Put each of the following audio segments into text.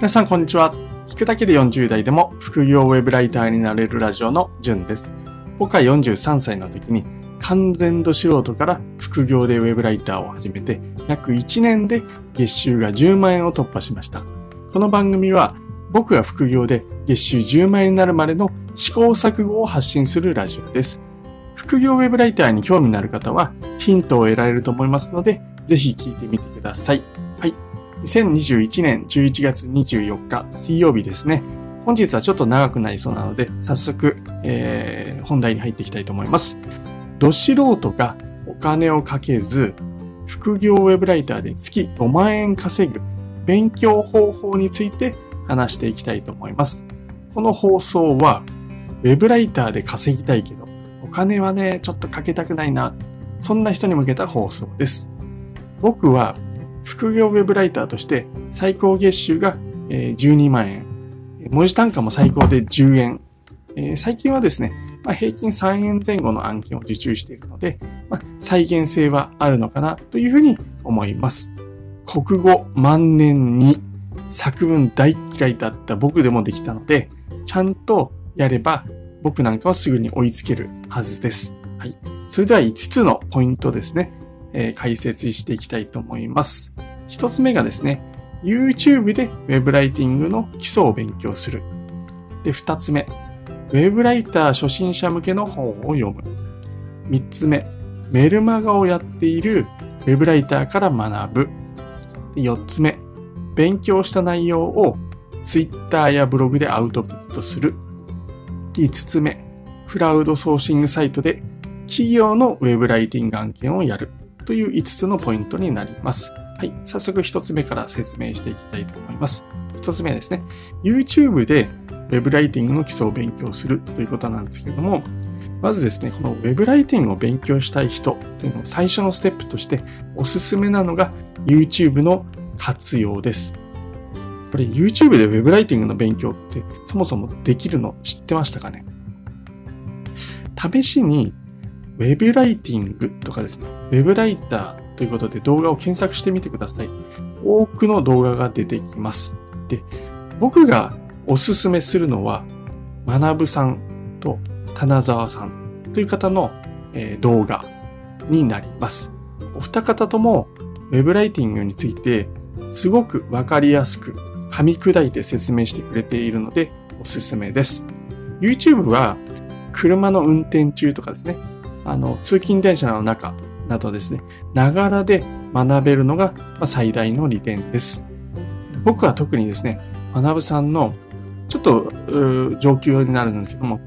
皆さんこんにちは。聞くだけで40代でも副業ウェブライターになれるラジオのじゅんです。僕は43歳の時に完全度素人から副業でウェブライターを始めて約1年で月収が10万円を突破しました。この番組は僕が副業で月収10万円になるまでの試行錯誤を発信するラジオです。副業ウェブライターに興味のある方はヒントを得られると思いますので、ぜひ聞いてみてください。2021年11月24日水曜日ですね。本日はちょっと長くなりそうなので、早速、えー、本題に入っていきたいと思います。ど素人がお金をかけず、副業ウェブライターで月5万円稼ぐ勉強方法について話していきたいと思います。この放送は、ウェブライターで稼ぎたいけど、お金はね、ちょっとかけたくないな。そんな人に向けた放送です。僕は副業ウェブライターとして最高月収が12万円。文字単価も最高で10円。最近はですね、まあ、平均3円前後の案件を受注しているので、まあ、再現性はあるのかなというふうに思います。国語万年に作文大嫌いだった僕でもできたので、ちゃんとやれば僕なんかはすぐに追いつけるはずです。はい。それでは5つのポイントですね。え、解説していきたいと思います。一つ目がですね、YouTube で Web ライティングの基礎を勉強する。で、二つ目、Web ライター初心者向けの本を読む。三つ目、メルマガをやっている Web ライターから学ぶ。四つ目、勉強した内容を Twitter やブログでアウトプットする。五つ目、クラウドソーシングサイトで企業の Web ライティング案件をやる。という5つのポイントになります。はい。早速1つ目から説明していきたいと思います。1つ目ですね。YouTube で Web ライティングの基礎を勉強するということなんですけれども、まずですね、この Web ライティングを勉強したい人というのを最初のステップとしておすすめなのが YouTube の活用です。これ YouTube で Web ライティングの勉強ってそもそもできるの知ってましたかね？試しにウェブライティングとかですね、ウェブライターということで動画を検索してみてください。多くの動画が出てきます。で、僕がおすすめするのは、学さんと棚沢さんという方の、えー、動画になります。お二方ともウェブライティングについてすごくわかりやすく噛み砕いて説明してくれているのでおすすめです。YouTube は車の運転中とかですね、あの、通勤電車の中などですね、ながらで学べるのが最大の利点です。僕は特にですね、学さんのちょっと上級になるんですけども、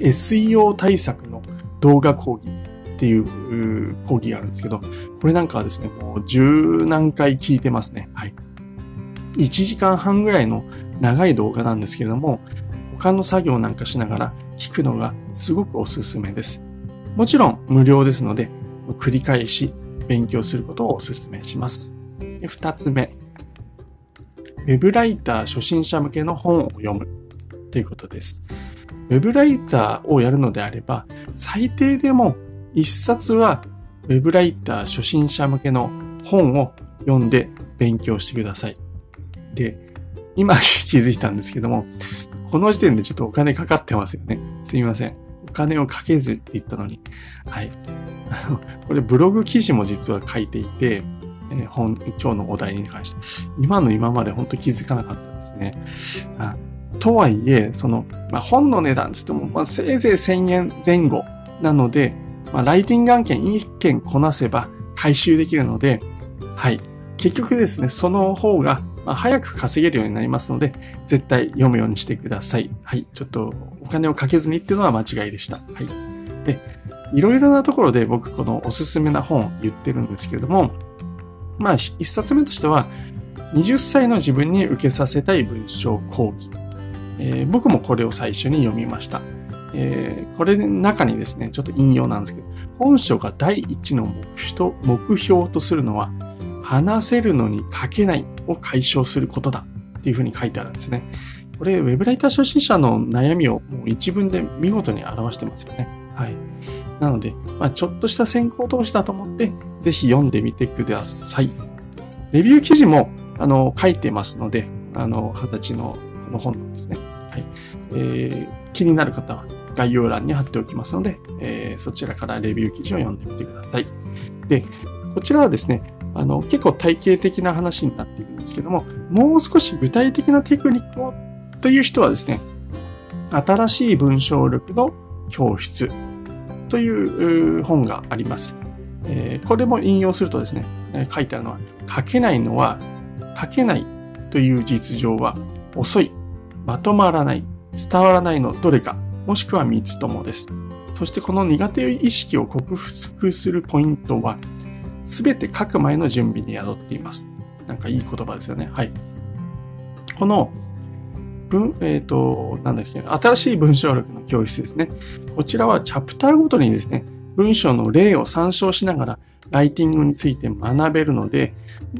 SEO 対策の動画講義っていう講義があるんですけど、これなんかはですね、もう十何回聞いてますね。はい。1時間半ぐらいの長い動画なんですけども、他の作業なんかしながら聞くのがすごくおすすめです。もちろん無料ですので、繰り返し勉強することをお勧めします。二つ目、ウェブライター初心者向けの本を読むということです。ウェブライターをやるのであれば、最低でも一冊はウェブライター初心者向けの本を読んで勉強してください。で、今気づいたんですけども、この時点でちょっとお金かかってますよね。すみません。お金をかけずって言ったのに。はい。これブログ記事も実は書いていて、えー、本今日のお題に関して、今の今まで本当気づかなかったですね。あとはいえ、その、まあ、本の値段つっても、まあ、せいぜい1000円前後なので、まあ、ライティング案件1件こなせば回収できるので、はい。結局ですね、その方がまあ、早く稼げるようになりますので、絶対読むようにしてください。はい。ちょっとお金をかけずにっていうのは間違いでした。はい。で、いろいろなところで僕このおすすめな本を言ってるんですけれども、まあ、一冊目としては、20歳の自分に受けさせたい文章講義。えー、僕もこれを最初に読みました。えー、これの中にですね、ちょっと引用なんですけど、本書が第一の目標とするのは、話せるのに書けないを解消することだっていうふうに書いてあるんですね。これ、ウェブライター初心者の悩みをもう一文で見事に表してますよね。はい。なので、まあ、ちょっとした先行投資だと思って、ぜひ読んでみてください。レビュー記事も、あの、書いてますので、あの、二十歳のこの本なんですね。はい。えー、気になる方は概要欄に貼っておきますので、えー、そちらからレビュー記事を読んでみてください。で、こちらはですね、あの、結構体系的な話になっているんですけども、もう少し具体的なテクニックをという人はですね、新しい文章力の教室という本があります。えー、これも引用するとですね、え書いてあるのは、書けないのは、書けないという実情は遅い、まとまらない、伝わらないのどれか、もしくは三つともです。そしてこの苦手意識を克服するポイントは、すべて書く前の準備に宿っています。なんかいい言葉ですよね。はい。この文、えっ、ー、と、なんだっけ、新しい文章力の教室ですね。こちらはチャプターごとにですね、文章の例を参照しながら、ライティングについて学べるので、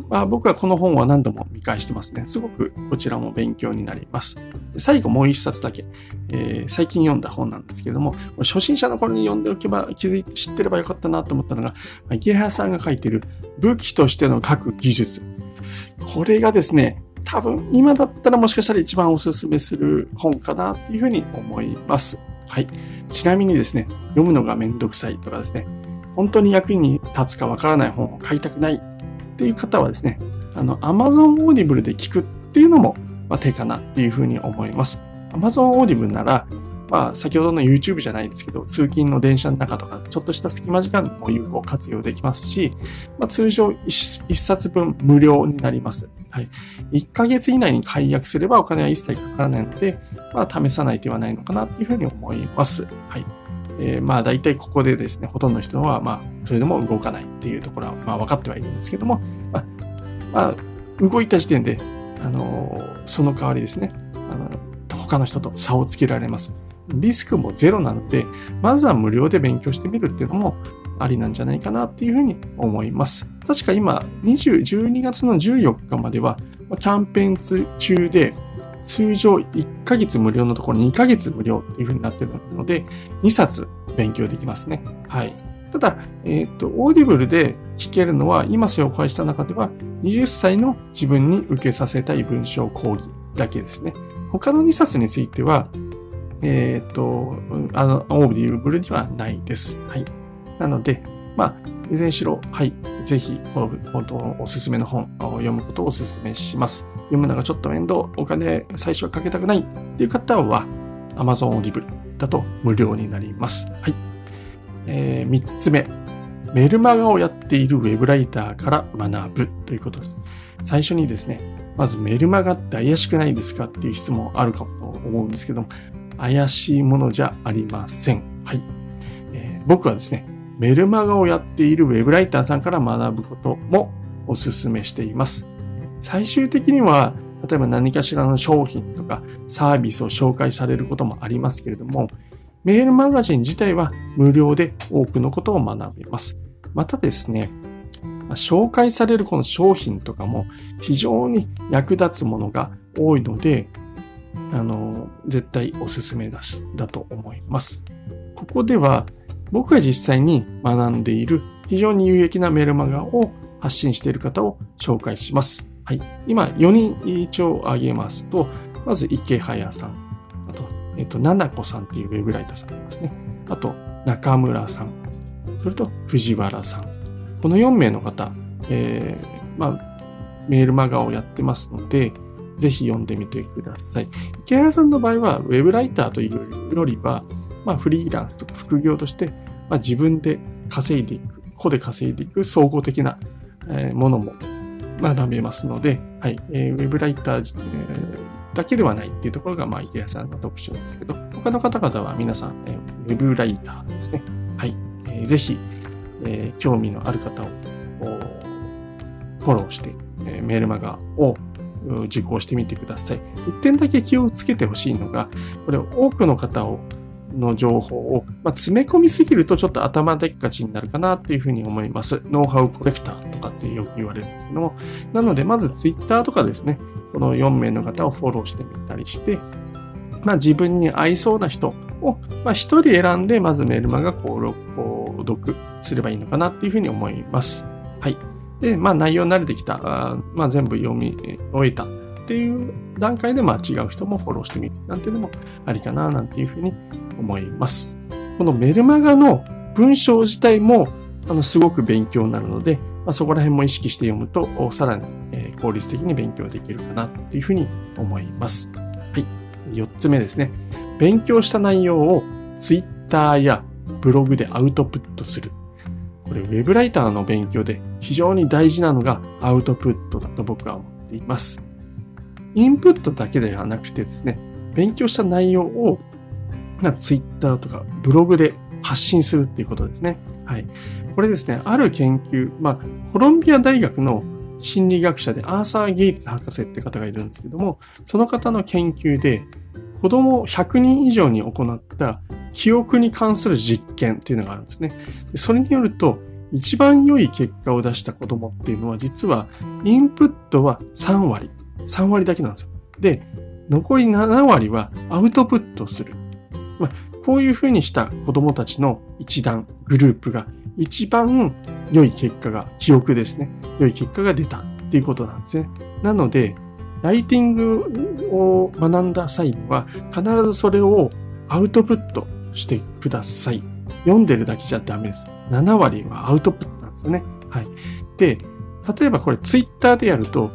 まあ、僕はこの本は何度も見返してますね。すごくこちらも勉強になります。最後もう一冊だけ、えー、最近読んだ本なんですけれども、初心者の頃に読んでおけば気づいて知ってればよかったなと思ったのが、池原さんが書いてる武器としての書く技術。これがですね、多分今だったらもしかしたら一番おすすめする本かなっていうふうに思います。はい。ちなみにですね、読むのがめんどくさいとかですね、本当に役に立つかわからない本を買いたくないっていう方はですね、あの、Amazon Audible で聞くっていうのも、まあ、手かなっていうふうに思います。Amazon Audible なら、まあ、先ほどの YouTube じゃないですけど、通勤の電車の中とか、ちょっとした隙間時間も有効活用できますし、まあ、通常 1, 1冊分無料になります。はい。1ヶ月以内に解約すればお金は一切かからないので、まあ、試さない手はないのかなっていうふうに思います。はい。えー、まあ、大体ここでですね、ほとんどの人は、まあ、それでも動かないっていうところは、まあ、分かってはいるんですけども、まあ、まあ、動いた時点で、あのー、その代わりですね、あの、他の人と差をつけられます。リスクもゼロなので、まずは無料で勉強してみるっていうのもありなんじゃないかなっていうふうに思います。確か今、20、12月の14日までは、キャンペーン中で、通常1ヶ月無料のところ2ヶ月無料っていうふうになってるので、2冊勉強できますね。はい。ただ、えっ、ー、と、 Audible で聞けるのは、今紹介した中では、20歳の自分に受けさせたい文章講義だけですね。他の2冊については、えっ、ー、と、あの、 Audible にはないです。はい。なので、まあ、いずれにしろ、はい、ぜひ、この、このおすすめの本を読むことをお勧めします。読むのがちょっと面倒、お金最初はかけたくないっていう方は、Amazon Audible だと無料になります。はい。えー、3つ目。メルマガをやっているウェブライターから学ぶということです。最初にですね、まずメルマガって怪しくないですかっていう質問あるかと思うんですけども、怪しいものじゃありません。はい。えー、僕はですね、メルマガをやっているウェブライターさんから学ぶこともお勧めしています。最終的には、例えば何かしらの商品とかサービスを紹介されることもありますけれども、メールマガジン自体は無料で多くのことを学べます。またですね、紹介されるこの商品とかも非常に役立つものが多いので、あの、絶対おすすめだしだと思います。ここでは僕が実際に学んでいる非常に有益なメールマガを発信している方を紹介します。はい。今、4人一応挙げますと、まず、池早さん。あと、えっと、ななこさんっていうウェブライターさんがいますね。あと、中村さん。それと、藤原さん。この4名の方、えー、まあ、メールマガをやってますので、ぜひ読んでみてください。池原さんの場合は、ウェブライターというよりは、まあ、フリーランスとか副業として、まあ、自分で稼いでいく、個で稼いでいく総合的なものも学べますので、はい、えー、ウェブライター、えー、だけではないっていうところが、まあ、池谷さんの特徴ですけど、他の方々は皆さん、えー、ウェブライターですね。はい、えー、ぜひ、えー、興味のある方をフォローして、えー、メールマガを受講してみてください。一点だけ気をつけてほしいのが、これ多くの方をの情報を、まあ、詰め込みすぎるとちょっと頭でっかちになるかなっていうふうに思います。ノウハウコレクターとかってよく言われるんですけども。なので、まずツイッターとかですね、この4名の方をフォローしてみたりして、まあ、自分に合いそうな人を、ま、1人選んで、まずメルマガ購読すればいいのかなっていうふうに思います。はい。で、まあ、内容慣れてきた、まあ、全部読み終えたっていう段階で、まあ違う人もフォローしてみるなんていうのもありかななんていうふうに思います。このメルマガの文章自体も、あの、すごく勉強になるので、まあ、そこら辺も意識して読むと、さらに、え効率的に勉強できるかなっていうふうに思います。はい。4つ目ですね。勉強した内容を Twitter やブログでアウトプットする。これ、ウェブライターの勉強で非常に大事なのがアウトプットだと僕は思っています。インプットだけではなくてですね、勉強した内容を Twitter とかブログで発信するっていうことですね。はい。これですね、ある研究、まあ、コロンビア大学の心理学者でアーサー・ゲイツ博士って方がいるんですけども、その方の研究で、子供100人以上に行った記憶に関する実験っていうのがあるんですね。それによると、一番良い結果を出した子供っていうのは、実はインプットは3割。3割だけなんですよ。で、残り7割はアウトプットする。まあ、こういうふうにした子供たちの一団、グループが一番良い結果が、記憶ですね。良い結果が出たっていうことなんですね。なので、ライティングを学んだ際には、必ずそれをアウトプットしてください。読んでるだけじゃダメです。7割はアウトプットなんですよね。はい。で、例えばこれツイッターでやると、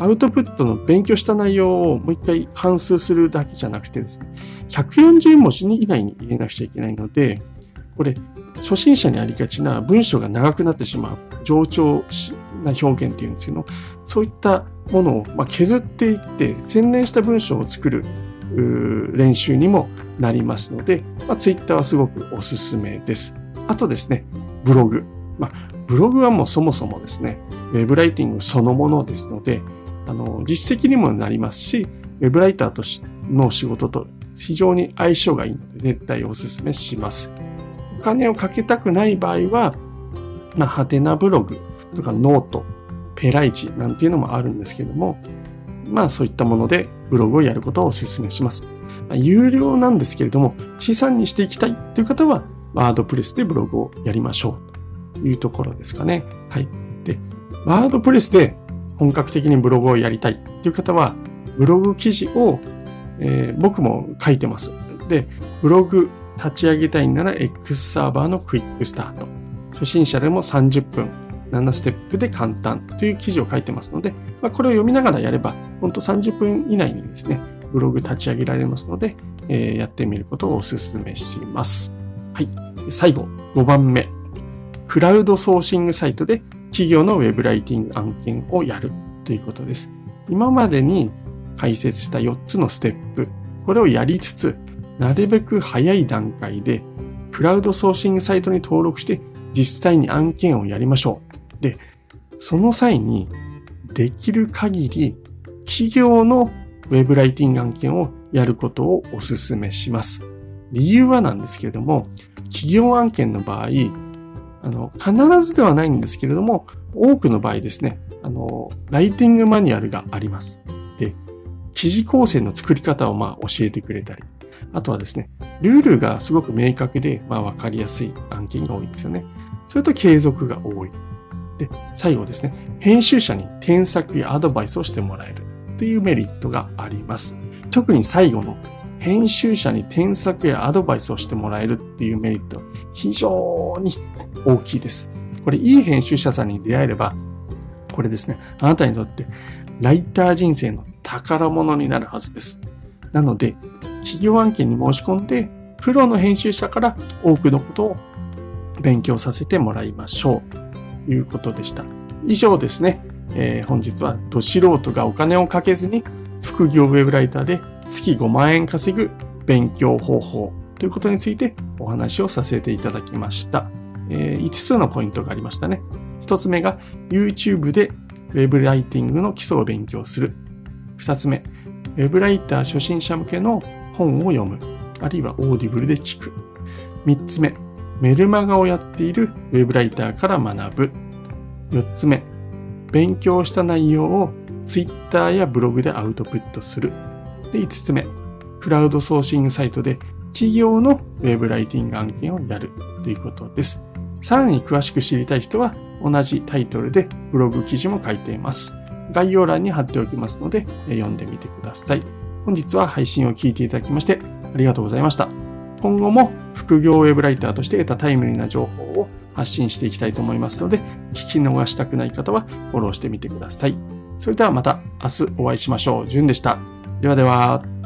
アウトプットの勉強した内容をもう一回反数するだけじゃなくてですね、140文字以内に入れなくちゃいけないので、これ、初心者にありがちな文章が長くなってしまう、冗長な表現っていうんですけど、そういったものをま削っていって、洗練した文章を作る練習にもなりますので、まあ、Twitter はすごくおすすめです。あとですね、ブログ。まあ、ブログはもうそもそもですね、ウェブライティングそのものですので、あの、実績にもなりますし、ウェブライターとしの仕事と非常に相性がいいので、絶対お勧めします。お金をかけたくない場合は、まあ、ハテナブログとかノート、ペライチなんていうのもあるんですけども、まあそういったものでブログをやることをお勧めします。まあ、有料なんですけれども、資産にしていきたいという方は、ワードプレスでブログをやりましょうというところですかね。はい。で、ワードプレスで本格的にブログをやりたいっていう方は、ブログ記事を、えー、僕も書いてます。で、ブログ立ち上げたいなら X サーバーのクイックスタート。初心者でも30分、7ステップで簡単という記事を書いてますので、まあ、これを読みながらやれば、ほんと30分以内にですね、ブログ立ち上げられますので、えー、やってみることをお勧めします。はい。最後、5番目。クラウドソーシングサイトで企業のウェブライティング案件をやるということです。今までに解説した4つのステップ、これをやりつつ、なるべく早い段階で、クラウドソーシングサイトに登録して実際に案件をやりましょう。で、その際に、できる限り企業のウェブライティング案件をやることをお勧めします。理由はなんですけれども、企業案件の場合、あの、必ずではないんですけれども、多くの場合ですね、あの、ライティングマニュアルがあります。で、記事構成の作り方をまあ教えてくれたり、あとはですね、ルールがすごく明確で、まあわかりやすい案件が多いんですよね。それと継続が多い。で、最後ですね、編集者に添削やアドバイスをしてもらえるというメリットがあります。特に最後の編集者に添削やアドバイスをしてもらえるっていうメリット、非常に大きいです。これ、いい編集者さんに出会えれば、これですね、あなたにとってライター人生の宝物になるはずです。なので、企業案件に申し込んで、プロの編集者から多くのことを勉強させてもらいましょう。ということでした。以上ですね。えー、本日は、ど素人がお金をかけずに、副業ウェブライターで月5万円稼ぐ勉強方法ということについてお話をさせていただきました。えー、5つのポイントがありましたね。1つ目が YouTube で Web ライティングの基礎を勉強する。2つ目、Web ライター初心者向けの本を読む。あるいは Audible で聞く。3つ目、メルマガをやっている Web ライターから学ぶ。4つ目、勉強した内容を Twitter やブログでアウトプットする。で、5つ目、クラウドソーシングサイトで企業のウェブライティング案件をやるということです。さらに詳しく知りたい人は同じタイトルでブログ記事も書いています。概要欄に貼っておきますので、読んでみてください。本日は配信を聞いていただきましてありがとうございました。今後も副業ウェブライターとして得たタイムリーな情報を発信していきたいと思いますので、聞き逃したくない方はフォローしてみてください。それではまた明日お会いしましょう。じゅんでした。ではでは。